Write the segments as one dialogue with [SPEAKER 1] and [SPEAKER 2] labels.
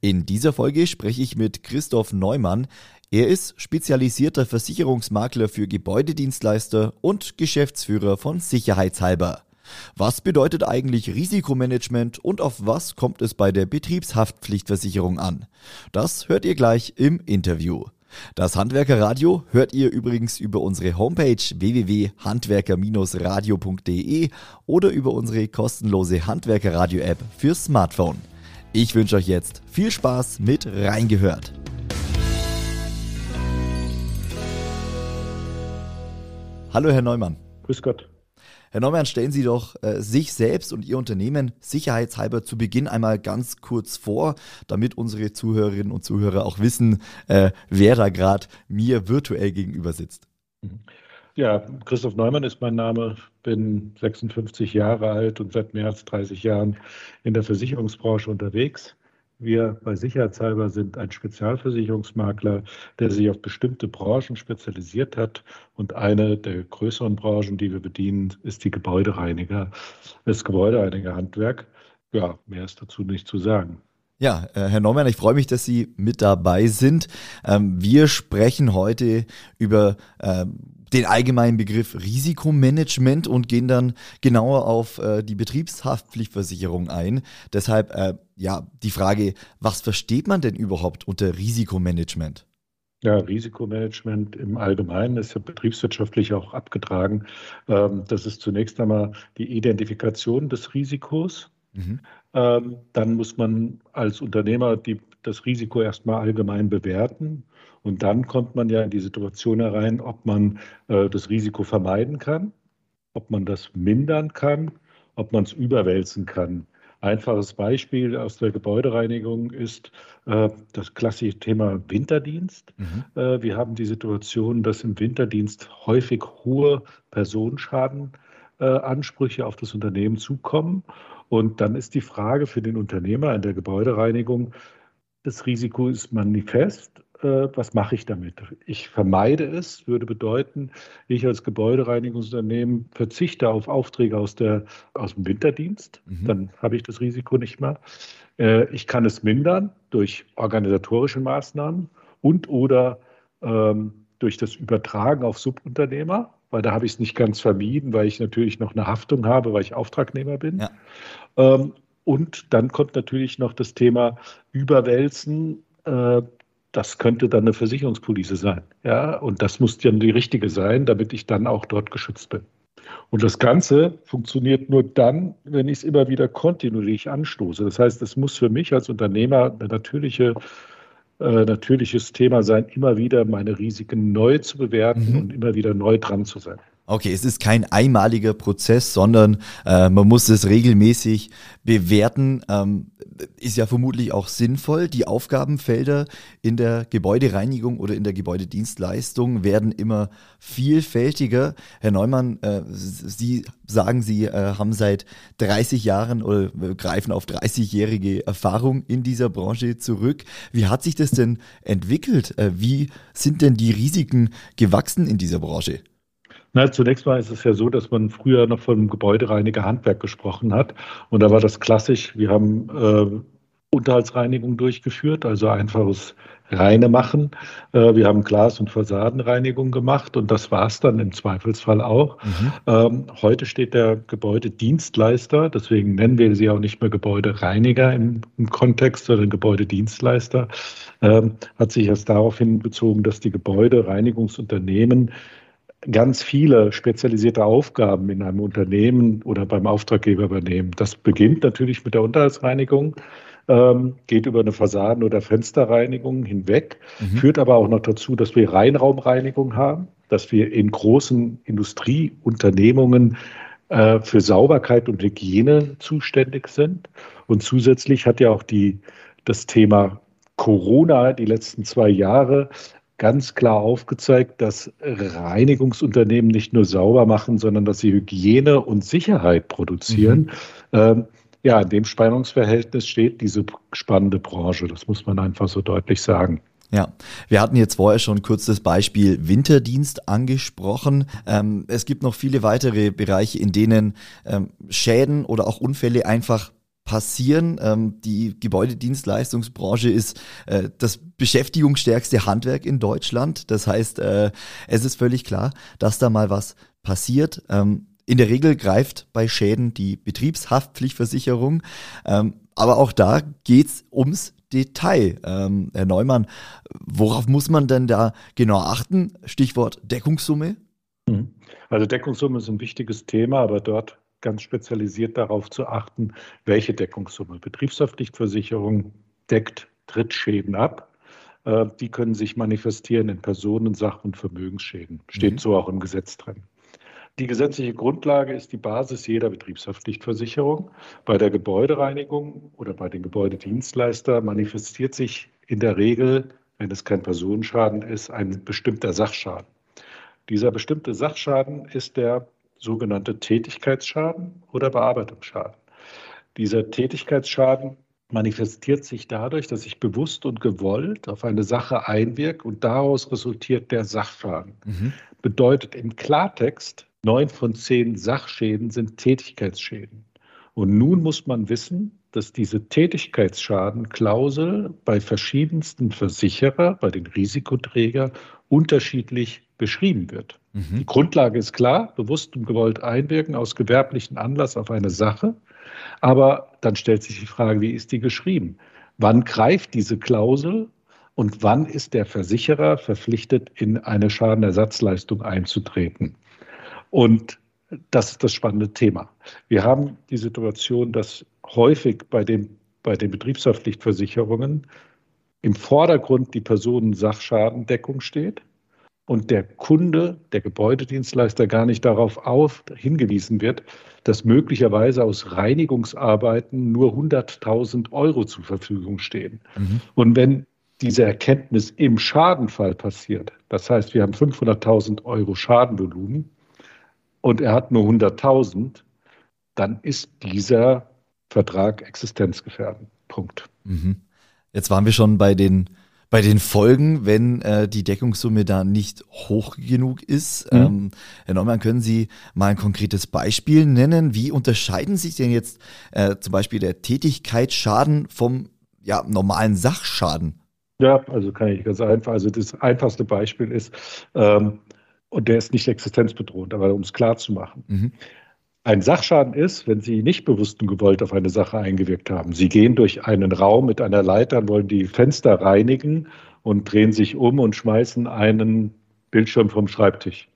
[SPEAKER 1] In dieser Folge spreche ich mit Christoph Neumann. Er ist spezialisierter Versicherungsmakler für Gebäudedienstleister und Geschäftsführer von Sicherheitshalber. Was bedeutet eigentlich Risikomanagement und auf was kommt es bei der Betriebshaftpflichtversicherung an? Das hört ihr gleich im Interview. Das Handwerkerradio hört ihr übrigens über unsere Homepage www.handwerker-radio.de oder über unsere kostenlose Handwerkerradio-App für Smartphone. Ich wünsche euch jetzt viel Spaß mit Reingehört. Hallo, Herr Neumann.
[SPEAKER 2] Grüß Gott.
[SPEAKER 1] Herr Neumann, stellen Sie doch äh, sich selbst und Ihr Unternehmen sicherheitshalber zu Beginn einmal ganz kurz vor, damit unsere Zuhörerinnen und Zuhörer auch wissen, äh, wer da gerade mir virtuell gegenüber sitzt.
[SPEAKER 2] Ja, Christoph Neumann ist mein Name, bin 56 Jahre alt und seit mehr als 30 Jahren in der Versicherungsbranche unterwegs. Wir bei Sicherheitshalber sind ein Spezialversicherungsmakler, der sich auf bestimmte Branchen spezialisiert hat. Und eine der größeren Branchen, die wir bedienen, ist die Gebäudereiniger, das Gebäudereinigerhandwerk. Ja, mehr ist dazu nicht zu sagen.
[SPEAKER 1] Ja, äh, Herr Neumann, ich freue mich, dass Sie mit dabei sind. Ähm, wir sprechen heute über ähm, den allgemeinen Begriff Risikomanagement und gehen dann genauer auf äh, die Betriebshaftpflichtversicherung ein. Deshalb äh, ja die Frage, was versteht man denn überhaupt unter Risikomanagement?
[SPEAKER 2] Ja, Risikomanagement im Allgemeinen ist ja betriebswirtschaftlich auch abgetragen. Ähm, das ist zunächst einmal die Identifikation des Risikos. Mhm. Ähm, dann muss man als Unternehmer die, das Risiko erstmal allgemein bewerten. Und dann kommt man ja in die Situation herein, ob man äh, das Risiko vermeiden kann, ob man das mindern kann, ob man es überwälzen kann. Einfaches Beispiel aus der Gebäudereinigung ist äh, das klassische Thema Winterdienst. Mhm. Äh, wir haben die Situation, dass im Winterdienst häufig hohe Personenschadenansprüche auf das Unternehmen zukommen. Und dann ist die Frage für den Unternehmer in der Gebäudereinigung, das Risiko ist manifest äh, was mache ich damit? Ich vermeide es, würde bedeuten, ich als Gebäudereinigungsunternehmen verzichte auf Aufträge aus, der, aus dem Winterdienst, mhm. dann habe ich das Risiko nicht mehr. Äh, ich kann es mindern durch organisatorische Maßnahmen und oder ähm, durch das Übertragen auf Subunternehmer, weil da habe ich es nicht ganz vermieden, weil ich natürlich noch eine Haftung habe, weil ich Auftragnehmer bin. Ja. Ähm, und dann kommt natürlich noch das Thema Überwälzen. Äh, das könnte dann eine Versicherungspolice sein. Ja, und das muss dann die richtige sein, damit ich dann auch dort geschützt bin. Und das Ganze funktioniert nur dann, wenn ich es immer wieder kontinuierlich anstoße. Das heißt, es muss für mich als Unternehmer ein natürliche, äh, natürliches Thema sein, immer wieder meine Risiken neu zu bewerten mhm. und immer wieder neu dran zu sein.
[SPEAKER 1] Okay, es ist kein einmaliger Prozess, sondern äh, man muss es regelmäßig bewerten. Ähm, ist ja vermutlich auch sinnvoll. Die Aufgabenfelder in der Gebäudereinigung oder in der Gebäudedienstleistung werden immer vielfältiger. Herr Neumann, äh, Sie sagen, Sie äh, haben seit 30 Jahren oder äh, greifen auf 30-jährige Erfahrung in dieser Branche zurück. Wie hat sich das denn entwickelt? Äh, wie sind denn die Risiken gewachsen in dieser Branche?
[SPEAKER 2] Na, zunächst mal ist es ja so, dass man früher noch von Gebäudereiniger Handwerk gesprochen hat. Und da war das klassisch. Wir haben äh, Unterhaltsreinigung durchgeführt, also einfaches reine machen. Äh, wir haben Glas- und Fassadenreinigung gemacht und das war es dann im Zweifelsfall auch. Mhm. Ähm, heute steht der Gebäudedienstleister, deswegen nennen wir sie auch nicht mehr Gebäudereiniger im, im Kontext, sondern Gebäudedienstleister, ähm, hat sich erst daraufhin bezogen, dass die Gebäudereinigungsunternehmen ganz viele spezialisierte Aufgaben in einem Unternehmen oder beim Auftraggeber übernehmen. Das beginnt natürlich mit der Unterhaltsreinigung, ähm, geht über eine Fassaden- oder Fensterreinigung hinweg, mhm. führt aber auch noch dazu, dass wir Reinraumreinigung haben, dass wir in großen Industrieunternehmungen äh, für Sauberkeit und Hygiene zuständig sind. Und zusätzlich hat ja auch die, das Thema Corona die letzten zwei Jahre ganz klar aufgezeigt, dass Reinigungsunternehmen nicht nur sauber machen, sondern dass sie Hygiene und Sicherheit produzieren. Mhm. Ähm, ja, in dem Spannungsverhältnis steht diese spannende Branche. Das muss man einfach so deutlich sagen.
[SPEAKER 1] Ja, wir hatten jetzt vorher schon kurz das Beispiel Winterdienst angesprochen. Ähm, es gibt noch viele weitere Bereiche, in denen ähm, Schäden oder auch Unfälle einfach passieren. Ähm, die Gebäudedienstleistungsbranche ist äh, das beschäftigungsstärkste Handwerk in Deutschland. Das heißt, äh, es ist völlig klar, dass da mal was passiert. Ähm, in der Regel greift bei Schäden die Betriebshaftpflichtversicherung. Ähm, aber auch da geht's ums Detail. Ähm, Herr Neumann, worauf muss man denn da genau achten? Stichwort Deckungssumme?
[SPEAKER 2] Mhm. Also Deckungssumme ist ein wichtiges Thema, aber dort ganz spezialisiert darauf zu achten, welche Deckungssumme. Betriebshaftpflichtversicherung deckt Trittschäden ab. Äh, die können sich manifestieren in Personen-, Sach- und Vermögensschäden. Steht mhm. so auch im Gesetz drin. Die gesetzliche Grundlage ist die Basis jeder Betriebshaftpflichtversicherung. Bei der Gebäudereinigung oder bei den Gebäudedienstleister manifestiert sich in der Regel, wenn es kein Personenschaden ist, ein bestimmter Sachschaden. Dieser bestimmte Sachschaden ist der sogenannte Tätigkeitsschaden oder Bearbeitungsschaden. Dieser Tätigkeitsschaden manifestiert sich dadurch, dass ich bewusst und gewollt auf eine Sache einwirke und daraus resultiert der Sachschaden. Mhm. Bedeutet im Klartext, Neun von zehn Sachschäden sind Tätigkeitsschäden. Und nun muss man wissen, dass diese Tätigkeitsschadenklausel bei verschiedensten Versicherer, bei den Risikoträgern unterschiedlich beschrieben wird. Mhm. Die Grundlage ist klar, bewusst und gewollt einwirken aus gewerblichen Anlass auf eine Sache. Aber dann stellt sich die Frage, wie ist die geschrieben? Wann greift diese Klausel und wann ist der Versicherer verpflichtet, in eine Schadenersatzleistung einzutreten? Und das ist das spannende Thema. Wir haben die Situation, dass häufig bei, dem, bei den Betriebshaftpflichtversicherungen im Vordergrund die Personensachschadendeckung steht und der Kunde, der Gebäudedienstleister gar nicht darauf auf, hingewiesen wird, dass möglicherweise aus Reinigungsarbeiten nur 100.000 Euro zur Verfügung stehen. Mhm. Und wenn diese Erkenntnis im Schadenfall passiert, das heißt, wir haben 500.000 Euro Schadenvolumen, und er hat nur 100.000, dann ist dieser Vertrag existenzgefährdend. Punkt.
[SPEAKER 1] Mhm. Jetzt waren wir schon bei den bei den Folgen, wenn äh, die Deckungssumme da nicht hoch genug ist. Mhm. Ähm, Herr Neumann, können Sie mal ein konkretes Beispiel nennen? Wie unterscheiden sich denn jetzt äh, zum Beispiel der Tätigkeitsschaden vom ja, normalen Sachschaden?
[SPEAKER 2] Ja, also kann ich ganz einfach. Also das einfachste Beispiel ist, ähm, und der ist nicht existenzbedrohend, aber um es klar zu machen. Mhm. Ein Sachschaden ist, wenn Sie nicht bewusst und gewollt auf eine Sache eingewirkt haben. Sie gehen durch einen Raum mit einer Leiter, wollen die Fenster reinigen und drehen sich um und schmeißen einen Bildschirm vom Schreibtisch.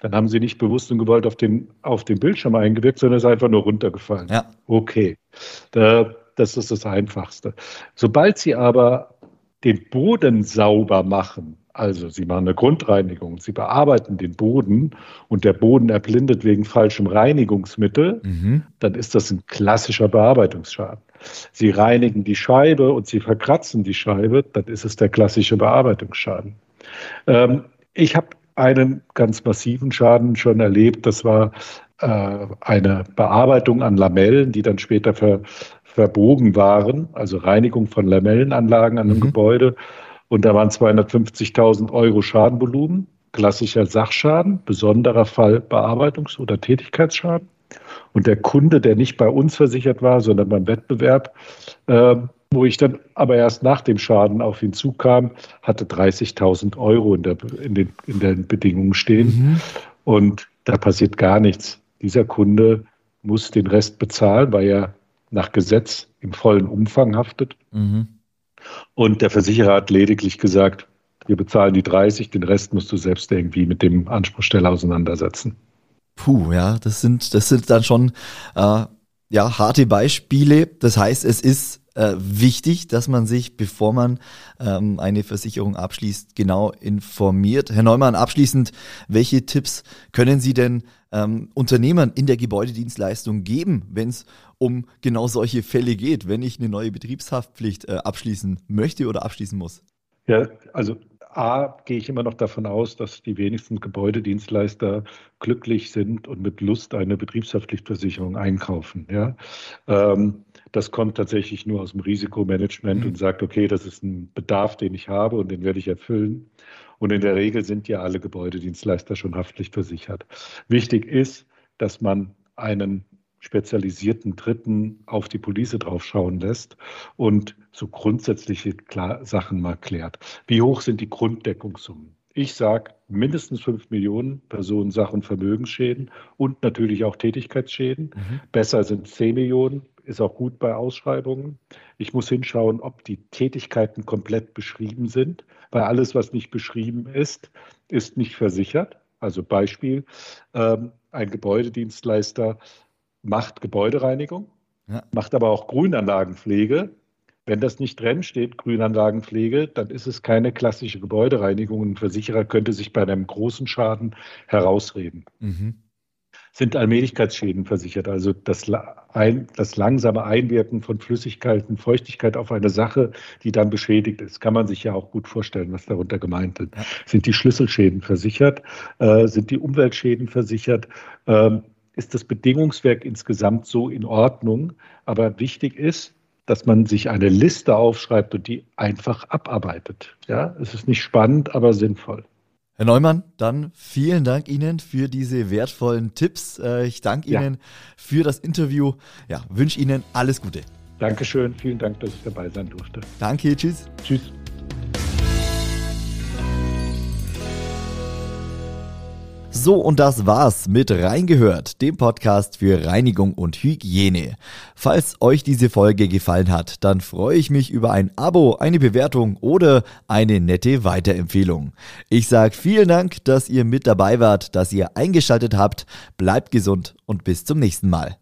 [SPEAKER 2] Dann haben Sie nicht bewusst und gewollt auf den, auf den Bildschirm eingewirkt, sondern es ist einfach nur runtergefallen. Ja. Okay. Das ist das Einfachste. Sobald Sie aber den Boden sauber machen, also Sie machen eine Grundreinigung, Sie bearbeiten den Boden und der Boden erblindet wegen falschem Reinigungsmittel, mhm. dann ist das ein klassischer Bearbeitungsschaden. Sie reinigen die Scheibe und Sie verkratzen die Scheibe, dann ist es der klassische Bearbeitungsschaden. Ähm, ich habe einen ganz massiven Schaden schon erlebt. Das war äh, eine Bearbeitung an Lamellen, die dann später ver, verbogen waren, also Reinigung von Lamellenanlagen an einem mhm. Gebäude. Und da waren 250.000 Euro Schadenvolumen, klassischer Sachschaden, besonderer Fall Bearbeitungs- oder Tätigkeitsschaden. Und der Kunde, der nicht bei uns versichert war, sondern beim Wettbewerb, äh, wo ich dann aber erst nach dem Schaden auf ihn zukam, hatte 30.000 Euro in, der, in, den, in den Bedingungen stehen. Mhm. Und da passiert gar nichts. Dieser Kunde muss den Rest bezahlen, weil er nach Gesetz im vollen Umfang haftet. Mhm. Und der Versicherer hat lediglich gesagt, wir bezahlen die 30, den Rest musst du selbst irgendwie mit dem Anspruchsteller auseinandersetzen.
[SPEAKER 1] Puh, ja, das sind, das sind dann schon äh, ja, harte Beispiele. Das heißt, es ist äh, wichtig, dass man sich, bevor man ähm, eine Versicherung abschließt, genau informiert. Herr Neumann, abschließend, welche Tipps können Sie denn ähm, Unternehmern in der Gebäudedienstleistung geben, wenn es um genau solche Fälle geht, wenn ich eine neue Betriebshaftpflicht äh, abschließen möchte oder abschließen muss?
[SPEAKER 2] Ja, also A, gehe ich immer noch davon aus, dass die wenigsten Gebäudedienstleister glücklich sind und mit Lust eine Betriebshaftpflichtversicherung einkaufen. Ja? Ähm, das kommt tatsächlich nur aus dem Risikomanagement mhm. und sagt, okay, das ist ein Bedarf, den ich habe und den werde ich erfüllen. Und in der Regel sind ja alle Gebäudedienstleister schon haftpflichtversichert. Wichtig ist, dass man einen spezialisierten Dritten auf die Police draufschauen lässt und so grundsätzliche Sachen mal klärt. Wie hoch sind die Grunddeckungssummen? Ich sage mindestens 5 Millionen Personen Sach- und Vermögensschäden und natürlich auch Tätigkeitsschäden. Mhm. Besser sind 10 Millionen, ist auch gut bei Ausschreibungen. Ich muss hinschauen, ob die Tätigkeiten komplett beschrieben sind, weil alles, was nicht beschrieben ist, ist nicht versichert. Also Beispiel, ähm, ein Gebäudedienstleister macht Gebäudereinigung, ja. macht aber auch Grünanlagenpflege. Wenn das nicht drin steht, Grünanlagenpflege, dann ist es keine klassische Gebäudereinigung. Ein Versicherer könnte sich bei einem großen Schaden herausreden. Mhm. Sind Allmählichkeitsschäden versichert, also das, ein, das langsame Einwirken von Flüssigkeiten, Feuchtigkeit auf eine Sache, die dann beschädigt ist, kann man sich ja auch gut vorstellen, was darunter gemeint ist. Ja. Sind die Schlüsselschäden versichert? Äh, sind die Umweltschäden versichert? Ähm, ist das Bedingungswerk insgesamt so in Ordnung. Aber wichtig ist, dass man sich eine Liste aufschreibt und die einfach abarbeitet. Ja, es ist nicht spannend, aber sinnvoll.
[SPEAKER 1] Herr Neumann, dann vielen Dank Ihnen für diese wertvollen Tipps. Äh, ich danke Ihnen ja. für das Interview. Ja, wünsche Ihnen alles Gute.
[SPEAKER 2] Dankeschön, vielen Dank, dass ich dabei sein durfte.
[SPEAKER 1] Danke, tschüss.
[SPEAKER 2] Tschüss.
[SPEAKER 1] So, und das war's mit Reingehört, dem Podcast für Reinigung und Hygiene. Falls euch diese Folge gefallen hat, dann freue ich mich über ein Abo, eine Bewertung oder eine nette Weiterempfehlung. Ich sage vielen Dank, dass ihr mit dabei wart, dass ihr eingeschaltet habt. Bleibt gesund und bis zum nächsten Mal.